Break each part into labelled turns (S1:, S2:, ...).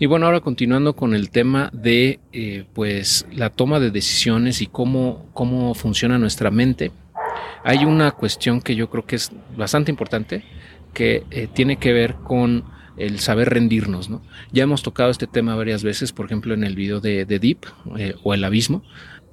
S1: Y bueno, ahora continuando con el tema de eh, pues la toma de decisiones y cómo, cómo funciona nuestra mente, hay una cuestión que yo creo que es bastante importante, que eh, tiene que ver con el saber rendirnos. ¿no? Ya hemos tocado este tema varias veces, por ejemplo en el video de, Deep eh, o El Abismo,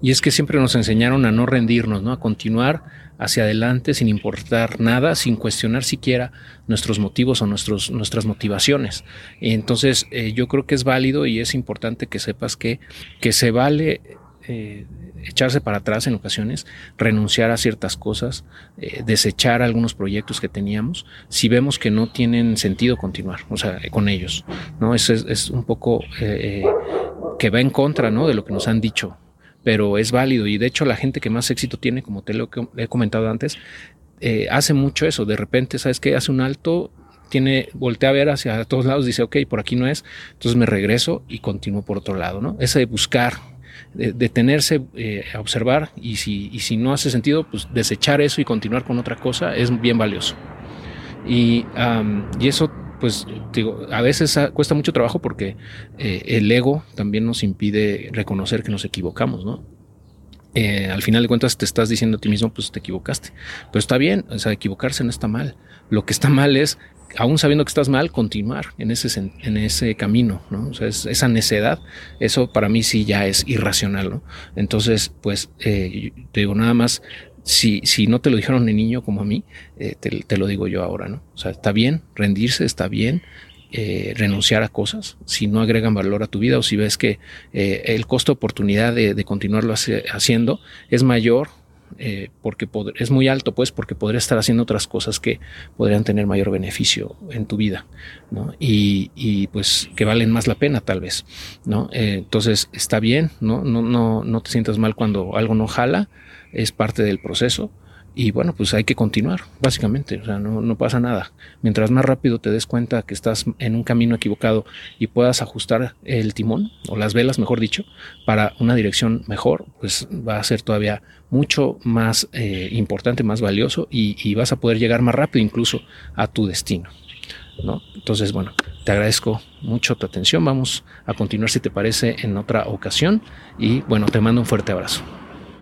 S1: y es que siempre nos enseñaron a no rendirnos, ¿no? a continuar hacia adelante sin importar nada, sin cuestionar siquiera nuestros motivos o nuestros, nuestras motivaciones. Entonces eh, yo creo que es válido y es importante que sepas que, que se vale eh, echarse para atrás en ocasiones, renunciar a ciertas cosas, eh, desechar algunos proyectos que teníamos, si vemos que no tienen sentido continuar, o sea, con ellos, ¿no? Es, es, un poco que va en contra, ¿no? De lo que nos han dicho pero es válido y de hecho la gente que más éxito tiene, como te lo he comentado antes, eh, hace mucho eso. De repente, ¿sabes qué? Hace un alto, tiene, voltea a ver hacia todos lados, dice, ok, por aquí no es, entonces me regreso y continúo por otro lado, ¿no? Ese de buscar, de detenerse eh, observar y si, y si no hace sentido, pues desechar eso y continuar con otra cosa es bien valioso. Y, y eso pues digo, a veces cuesta mucho trabajo porque eh, el ego también nos impide reconocer que nos equivocamos, ¿no? Eh, al final de cuentas te estás diciendo a ti mismo, pues te equivocaste. Pero está bien, o sea, equivocarse no está mal. Lo que está mal es, aún sabiendo que estás mal, continuar en ese, en ese camino, ¿no? O sea, esa necedad, eso para mí sí ya es irracional, ¿no? Entonces, pues, eh, te digo, nada más si, si no te lo dijeron de niño como a mí, eh, te, lo digo yo ahora, ¿no? O sea, está bien rendirse, está bien eh, renunciar a cosas si no agregan valor a tu vida o si ves que eh, el costo de oportunidad de, continuarlo haciendo es mayor porque es muy alto, pues, porque podrías estar haciendo otras cosas que podrían tener mayor beneficio en tu vida, ¿no? Y, y pues que valen más la pena, tal vez, ¿no? entonces está bien, ¿no? No, no, no te sientas mal cuando algo no jala, es parte del proceso y bueno, pues hay que continuar, básicamente, o sea, no, no, pasa nada. Mientras más rápido te des cuenta que estás en un camino equivocado y puedas ajustar el timón, o las velas, mejor dicho, para una dirección mejor, pues va a ser todavía mucho más eh, importante, más valioso y, y, vas a poder llegar más rápido incluso a tu destino. ¿no? Entonces, bueno, te agradezco mucho tu atención. Vamos a continuar, si te parece, en otra ocasión y bueno, te mando un fuerte abrazo.